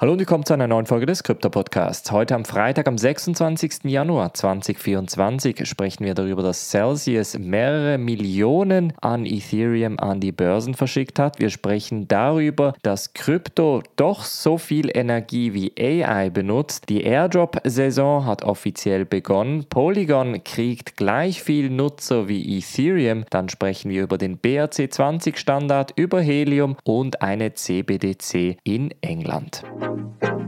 Hallo und willkommen zu einer neuen Folge des Krypto-Podcasts. Heute am Freitag, am 26. Januar 2024, sprechen wir darüber, dass Celsius mehrere Millionen an Ethereum an die Börsen verschickt hat. Wir sprechen darüber, dass Krypto doch so viel Energie wie AI benutzt. Die Airdrop-Saison hat offiziell begonnen. Polygon kriegt gleich viel Nutzer wie Ethereum. Dann sprechen wir über den BRC20-Standard, über Helium und eine CBDC in England. thank you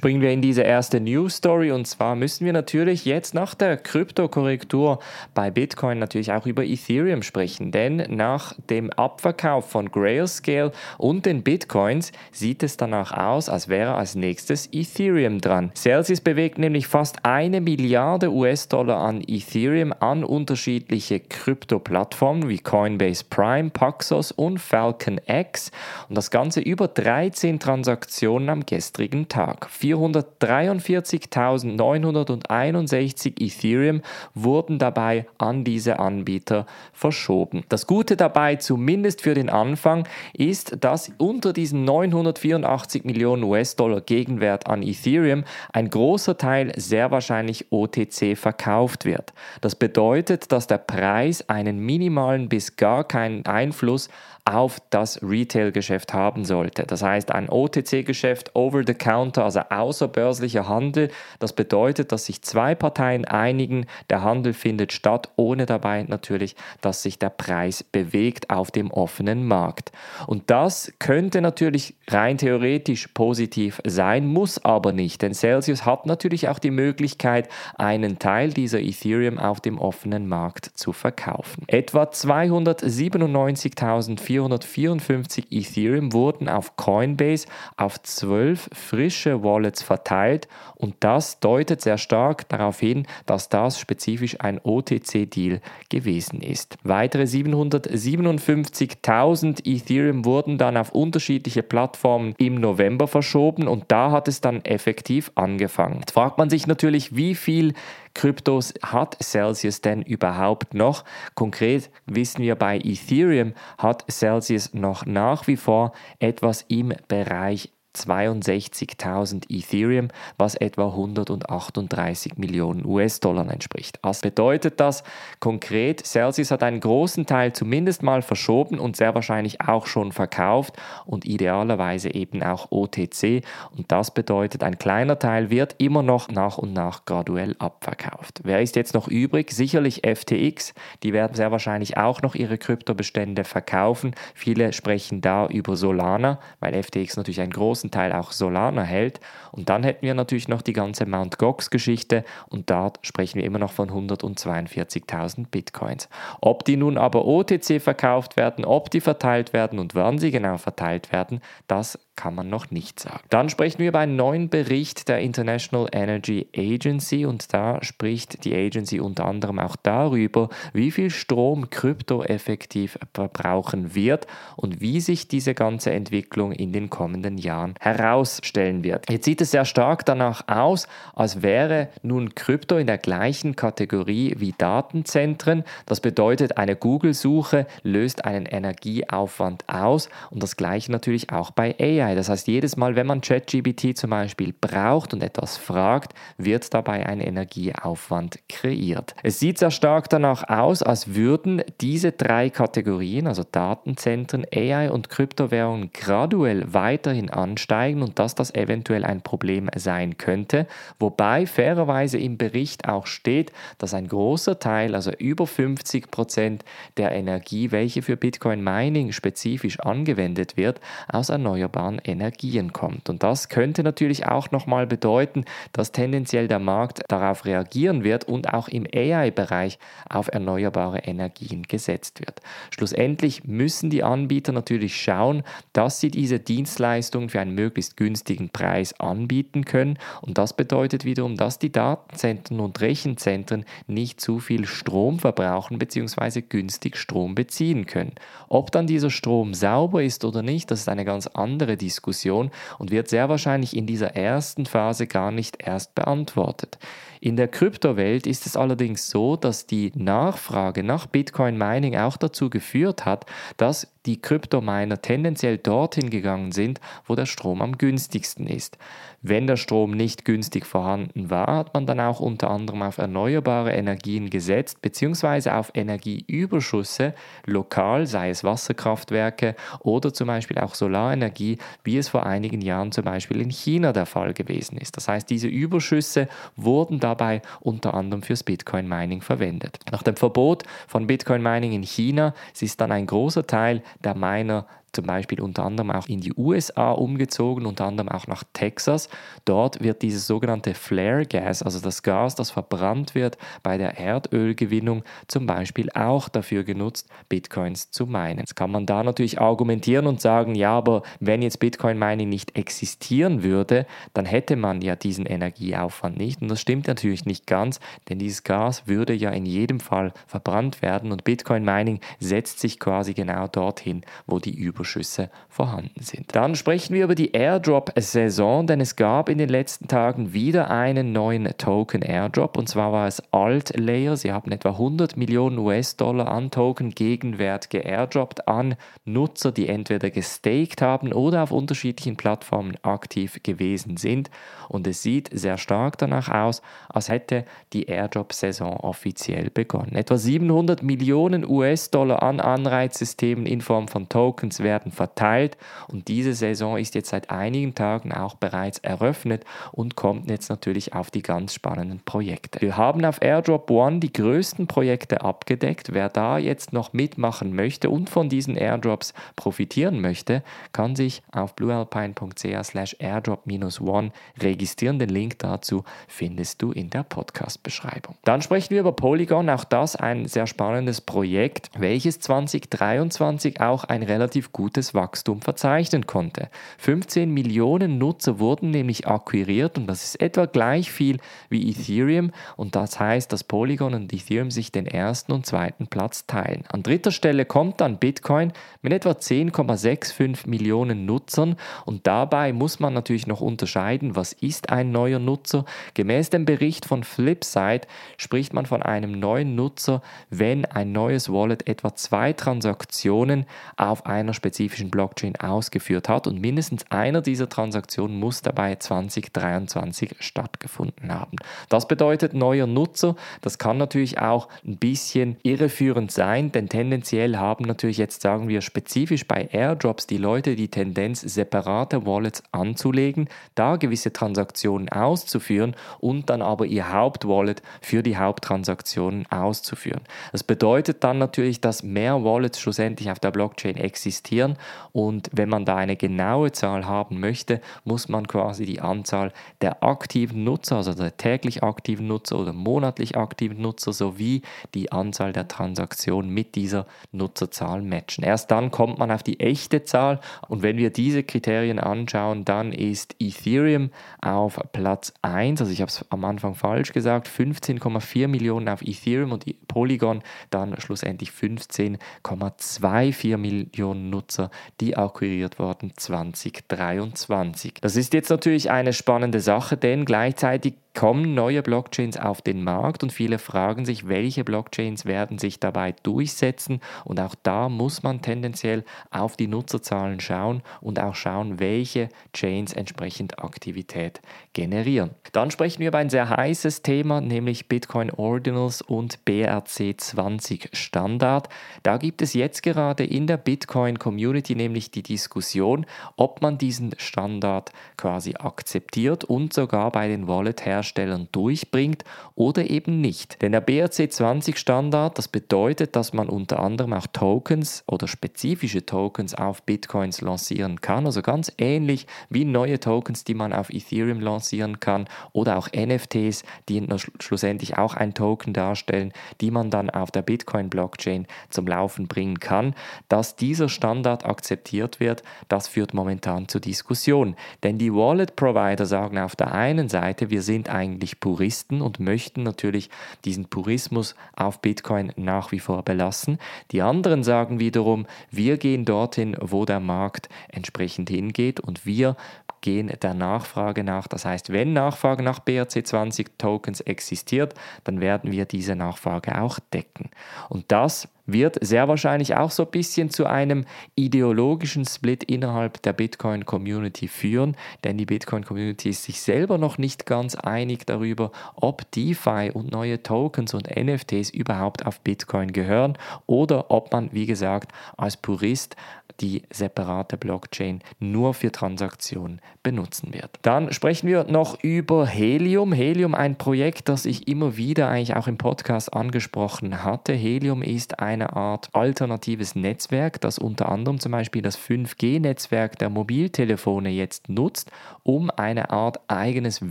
springen wir in diese erste News Story und zwar müssen wir natürlich jetzt nach der Kryptokorrektur bei Bitcoin natürlich auch über Ethereum sprechen, denn nach dem Abverkauf von Grayscale und den Bitcoins sieht es danach aus, als wäre als nächstes Ethereum dran. Celsius bewegt nämlich fast eine Milliarde US-Dollar an Ethereum an unterschiedliche Krypto-Plattformen wie Coinbase Prime, Paxos und Falcon X und das Ganze über 13 Transaktionen am gestrigen Tag. 443.961 Ethereum wurden dabei an diese Anbieter verschoben. Das Gute dabei, zumindest für den Anfang, ist, dass unter diesen 984 Millionen US-Dollar Gegenwert an Ethereum ein großer Teil sehr wahrscheinlich OTC verkauft wird. Das bedeutet, dass der Preis einen minimalen bis gar keinen Einfluss auf das Retail-Geschäft haben sollte. Das heißt, ein OTC-Geschäft, Over-the-Counter, also außerbörslicher Handel, das bedeutet, dass sich zwei Parteien einigen, der Handel findet statt, ohne dabei natürlich, dass sich der Preis bewegt auf dem offenen Markt. Und das könnte natürlich rein theoretisch positiv sein, muss aber nicht, denn Celsius hat natürlich auch die Möglichkeit, einen Teil dieser Ethereum auf dem offenen Markt zu verkaufen. Etwa 297.400 454 Ethereum wurden auf Coinbase auf 12 frische Wallets verteilt und das deutet sehr stark darauf hin, dass das spezifisch ein OTC-Deal gewesen ist. Weitere 757.000 Ethereum wurden dann auf unterschiedliche Plattformen im November verschoben und da hat es dann effektiv angefangen. Jetzt fragt man sich natürlich, wie viel Kryptos hat Celsius denn überhaupt noch? Konkret wissen wir bei Ethereum hat Celsius noch nach wie vor etwas im Bereich 62.000 Ethereum, was etwa 138 Millionen US-Dollar entspricht. Was bedeutet das konkret? Celsius hat einen großen Teil zumindest mal verschoben und sehr wahrscheinlich auch schon verkauft und idealerweise eben auch OTC. Und das bedeutet, ein kleiner Teil wird immer noch nach und nach graduell abverkauft. Wer ist jetzt noch übrig? Sicherlich FTX. Die werden sehr wahrscheinlich auch noch ihre Kryptobestände verkaufen. Viele sprechen da über Solana, weil FTX natürlich ein großes großen Teil auch Solana hält. Und dann hätten wir natürlich noch die ganze Mt. Gox-Geschichte und da sprechen wir immer noch von 142.000 Bitcoins. Ob die nun aber OTC verkauft werden, ob die verteilt werden und wann sie genau verteilt werden, das kann man noch nicht sagen. Dann sprechen wir über einen neuen Bericht der International Energy Agency und da spricht die Agency unter anderem auch darüber, wie viel Strom Krypto effektiv verbrauchen wird und wie sich diese ganze Entwicklung in den kommenden Jahren herausstellen wird. Jetzt sieht es sehr stark danach aus, als wäre nun Krypto in der gleichen Kategorie wie Datenzentren. Das bedeutet, eine Google-Suche löst einen Energieaufwand aus und das gleiche natürlich auch bei AI. Das heißt, jedes Mal, wenn man ChatGPT zum Beispiel braucht und etwas fragt, wird dabei ein Energieaufwand kreiert. Es sieht sehr stark danach aus, als würden diese drei Kategorien, also Datenzentren, AI und Kryptowährungen, graduell weiterhin ansteigen und dass das eventuell ein Problem sein könnte. Wobei fairerweise im Bericht auch steht, dass ein großer Teil, also über 50 Prozent der Energie, welche für Bitcoin Mining spezifisch angewendet wird, aus erneuerbaren Energien kommt. Und das könnte natürlich auch nochmal bedeuten, dass tendenziell der Markt darauf reagieren wird und auch im AI-Bereich auf erneuerbare Energien gesetzt wird. Schlussendlich müssen die Anbieter natürlich schauen, dass sie diese Dienstleistung für einen möglichst günstigen Preis anbieten können. Und das bedeutet wiederum, dass die Datenzentren und Rechenzentren nicht zu viel Strom verbrauchen bzw. günstig Strom beziehen können. Ob dann dieser Strom sauber ist oder nicht, das ist eine ganz andere Diskussion. Diskussion und wird sehr wahrscheinlich in dieser ersten Phase gar nicht erst beantwortet. In der Kryptowelt ist es allerdings so, dass die Nachfrage nach Bitcoin Mining auch dazu geführt hat, dass die Kryptominer tendenziell dorthin gegangen sind, wo der Strom am günstigsten ist. Wenn der Strom nicht günstig vorhanden war, hat man dann auch unter anderem auf erneuerbare Energien gesetzt, beziehungsweise auf Energieüberschüsse lokal, sei es Wasserkraftwerke oder zum Beispiel auch Solarenergie, wie es vor einigen Jahren zum Beispiel in China der Fall gewesen ist. Das heißt, diese Überschüsse wurden dabei unter anderem fürs Bitcoin-Mining verwendet. Nach dem Verbot von Bitcoin-Mining in China ist dann ein großer Teil der Miner zum Beispiel unter anderem auch in die USA umgezogen, unter anderem auch nach Texas. Dort wird dieses sogenannte Flare Gas, also das Gas, das verbrannt wird bei der Erdölgewinnung, zum Beispiel auch dafür genutzt, Bitcoins zu meinen. Jetzt kann man da natürlich argumentieren und sagen, ja, aber wenn jetzt Bitcoin Mining nicht existieren würde, dann hätte man ja diesen Energieaufwand nicht. Und das stimmt natürlich nicht ganz, denn dieses Gas würde ja in jedem Fall verbrannt werden und Bitcoin Mining setzt sich quasi genau dorthin, wo die Über Überschüsse vorhanden sind. Dann sprechen wir über die Airdrop-Saison, denn es gab in den letzten Tagen wieder einen neuen Token Airdrop und zwar war es Alt Layer. Sie haben etwa 100 Millionen US-Dollar an Token Gegenwert geairdroppt an Nutzer, die entweder gestaked haben oder auf unterschiedlichen Plattformen aktiv gewesen sind. Und es sieht sehr stark danach aus, als hätte die Airdrop-Saison offiziell begonnen. Etwa 700 Millionen US-Dollar an Anreizsystemen in Form von Tokens werden werden verteilt und diese Saison ist jetzt seit einigen Tagen auch bereits eröffnet und kommt jetzt natürlich auf die ganz spannenden Projekte. Wir haben auf Airdrop One die größten Projekte abgedeckt. Wer da jetzt noch mitmachen möchte und von diesen Airdrops profitieren möchte, kann sich auf bluealpine.ca slash airdrop-one registrieren. Den Link dazu findest du in der Podcast-Beschreibung. Dann sprechen wir über Polygon, auch das ein sehr spannendes Projekt, welches 2023 auch ein relativ gutes Wachstum verzeichnen konnte. 15 Millionen Nutzer wurden nämlich akquiriert und das ist etwa gleich viel wie Ethereum und das heißt, dass Polygon und Ethereum sich den ersten und zweiten Platz teilen. An dritter Stelle kommt dann Bitcoin mit etwa 10,65 Millionen Nutzern und dabei muss man natürlich noch unterscheiden, was ist ein neuer Nutzer. Gemäß dem Bericht von Flipside spricht man von einem neuen Nutzer, wenn ein neues Wallet etwa zwei Transaktionen auf einer speziellen spezifischen Blockchain ausgeführt hat und mindestens einer dieser Transaktionen muss dabei 2023 stattgefunden haben. Das bedeutet neuer Nutzer. Das kann natürlich auch ein bisschen irreführend sein, denn tendenziell haben natürlich jetzt, sagen wir, spezifisch bei Airdrops die Leute die Tendenz, separate Wallets anzulegen, da gewisse Transaktionen auszuführen und dann aber ihr Hauptwallet für die Haupttransaktionen auszuführen. Das bedeutet dann natürlich, dass mehr Wallets schlussendlich auf der Blockchain existieren registrieren und wenn man da eine genaue Zahl haben möchte, muss man quasi die Anzahl der aktiven Nutzer, also der täglich aktiven Nutzer oder monatlich aktiven Nutzer sowie die Anzahl der Transaktionen mit dieser Nutzerzahl matchen. Erst dann kommt man auf die echte Zahl. Und wenn wir diese Kriterien anschauen, dann ist Ethereum auf Platz 1, also ich habe es am Anfang falsch gesagt, 15,4 Millionen auf Ethereum und Polygon dann schlussendlich 15,24 Millionen Nutzer die akquiriert wurden 2023. Das ist jetzt natürlich eine spannende Sache, denn gleichzeitig kommen neue Blockchains auf den Markt und viele fragen sich, welche Blockchains werden sich dabei durchsetzen und auch da muss man tendenziell auf die Nutzerzahlen schauen und auch schauen, welche Chains entsprechend Aktivität generieren. Dann sprechen wir über ein sehr heißes Thema, nämlich Bitcoin Ordinals und BRC20 Standard. Da gibt es jetzt gerade in der Bitcoin Community nämlich die Diskussion, ob man diesen Standard quasi akzeptiert und sogar bei den Wallet-Herstellern Herstellern durchbringt oder eben nicht. Denn der BRC20-Standard, das bedeutet, dass man unter anderem auch Tokens oder spezifische Tokens auf Bitcoins lancieren kann, also ganz ähnlich wie neue Tokens, die man auf Ethereum lancieren kann oder auch NFTs, die schlussendlich auch ein Token darstellen, die man dann auf der Bitcoin-Blockchain zum Laufen bringen kann. Dass dieser Standard akzeptiert wird, das führt momentan zur Diskussion. Denn die Wallet-Provider sagen auf der einen Seite, wir sind eigentlich Puristen und möchten natürlich diesen Purismus auf Bitcoin nach wie vor belassen. Die anderen sagen wiederum, wir gehen dorthin, wo der Markt entsprechend hingeht und wir gehen der Nachfrage nach. Das heißt, wenn Nachfrage nach BRC20 Tokens existiert, dann werden wir diese Nachfrage auch decken. Und das wird sehr wahrscheinlich auch so ein bisschen zu einem ideologischen Split innerhalb der Bitcoin-Community führen, denn die Bitcoin-Community ist sich selber noch nicht ganz einig darüber, ob DeFi und neue Tokens und NFTs überhaupt auf Bitcoin gehören oder ob man, wie gesagt, als Purist die separate Blockchain nur für Transaktionen benutzen wird. Dann sprechen wir noch über Helium. Helium, ein Projekt, das ich immer wieder eigentlich auch im Podcast angesprochen hatte. Helium ist eine Art alternatives Netzwerk, das unter anderem zum Beispiel das 5G-Netzwerk der Mobiltelefone jetzt nutzt, um eine Art eigenes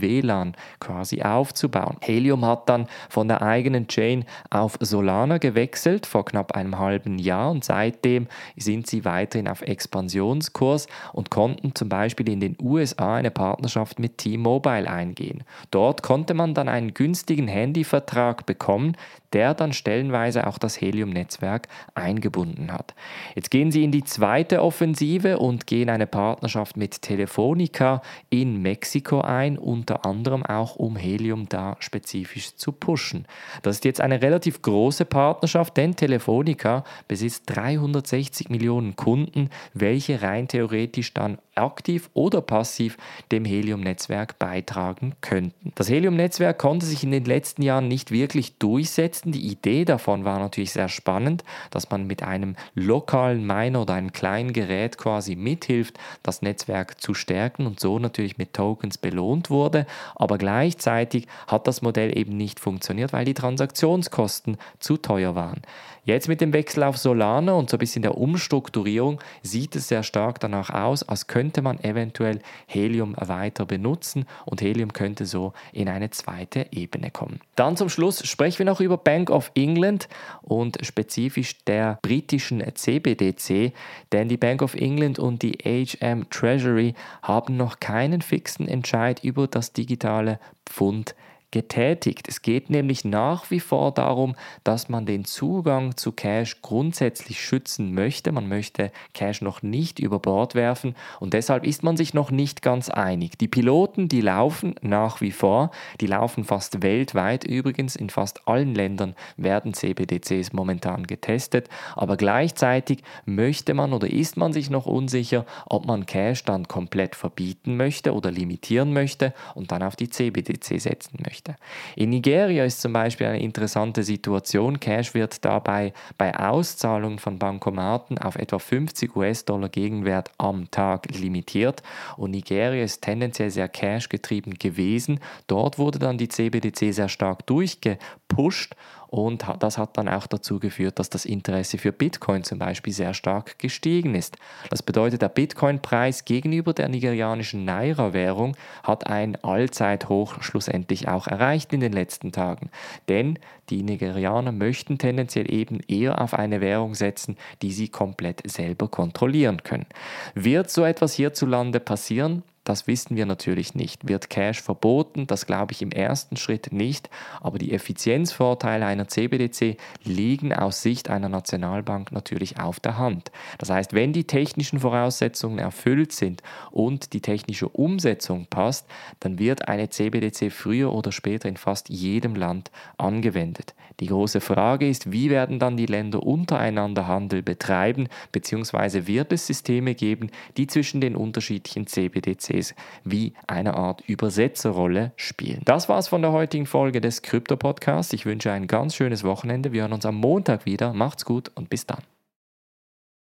WLAN quasi aufzubauen. Helium hat dann von der eigenen Chain auf Solana gewechselt vor knapp einem halben Jahr und seitdem sind sie weiterhin auf Expansionskurs und konnten zum Beispiel in den USA eine Partnerschaft mit T-Mobile eingehen. Dort konnte man dann einen günstigen Handyvertrag bekommen, der dann stellenweise auch das Helium-Netzwerk eingebunden hat. Jetzt gehen sie in die zweite Offensive und gehen eine Partnerschaft mit Telefonica in Mexiko ein, unter anderem auch um Helium da spezifisch zu pushen. Das ist jetzt eine relativ große Partnerschaft, denn Telefonica besitzt 360 Millionen Kunden, welche rein theoretisch dann aktiv oder passiv dem Helium-Netzwerk beitragen könnten. Das Helium-Netzwerk konnte sich in den letzten Jahren nicht wirklich durchsetzen. Die Idee davon war natürlich sehr spannend, dass man mit einem lokalen Miner oder einem kleinen Gerät quasi mithilft, das Netzwerk zu stärken und so natürlich mit Tokens belohnt wurde. Aber gleichzeitig hat das Modell eben nicht funktioniert, weil die Transaktionskosten zu teuer waren. Jetzt mit dem Wechsel auf Solana und so ein bisschen der Umstrukturierung sieht es sehr stark danach aus, als könnte man eventuell Helium weiter benutzen und Helium könnte so in eine zweite Ebene kommen. Dann zum Schluss sprechen wir noch über Bank of England und spezifisch der britischen CBDC, denn die Bank of England und die HM Treasury haben noch keinen fixen Entscheid über das digitale Pfund getätigt. Es geht nämlich nach wie vor darum, dass man den Zugang zu Cash grundsätzlich schützen möchte. Man möchte Cash noch nicht über Bord werfen und deshalb ist man sich noch nicht ganz einig. Die Piloten, die laufen nach wie vor, die laufen fast weltweit übrigens, in fast allen Ländern werden CBDCs momentan getestet, aber gleichzeitig möchte man oder ist man sich noch unsicher, ob man Cash dann komplett verbieten möchte oder limitieren möchte und dann auf die CBDC setzen möchte möchte. In Nigeria ist zum Beispiel eine interessante Situation. Cash wird dabei bei Auszahlungen von Bankomaten auf etwa 50 US-Dollar Gegenwert am Tag limitiert und Nigeria ist tendenziell sehr Cash getrieben gewesen. Dort wurde dann die CBDC sehr stark durchgepusht und das hat dann auch dazu geführt, dass das Interesse für Bitcoin zum Beispiel sehr stark gestiegen ist. Das bedeutet, der Bitcoin-Preis gegenüber der nigerianischen Naira-Währung hat ein Allzeithoch schlussendlich auch erreicht in den letzten Tagen. Denn die Nigerianer möchten tendenziell eben eher auf eine Währung setzen, die sie komplett selber kontrollieren können. Wird so etwas hierzulande passieren? Das wissen wir natürlich nicht. Wird Cash verboten? Das glaube ich im ersten Schritt nicht. Aber die Effizienzvorteile einer CBDC liegen aus Sicht einer Nationalbank natürlich auf der Hand. Das heißt, wenn die technischen Voraussetzungen erfüllt sind und die technische Umsetzung passt, dann wird eine CBDC früher oder später in fast jedem Land angewendet. Die große Frage ist, wie werden dann die Länder untereinander Handel betreiben, beziehungsweise wird es Systeme geben, die zwischen den unterschiedlichen CBDC NFTs wie eine Art Übersetzerrolle spielen. Das war's von der heutigen Folge des Krypto Podcasts. Ich wünsche ein ganz schönes Wochenende. Wir hören uns am Montag wieder. Macht's gut und bis dann.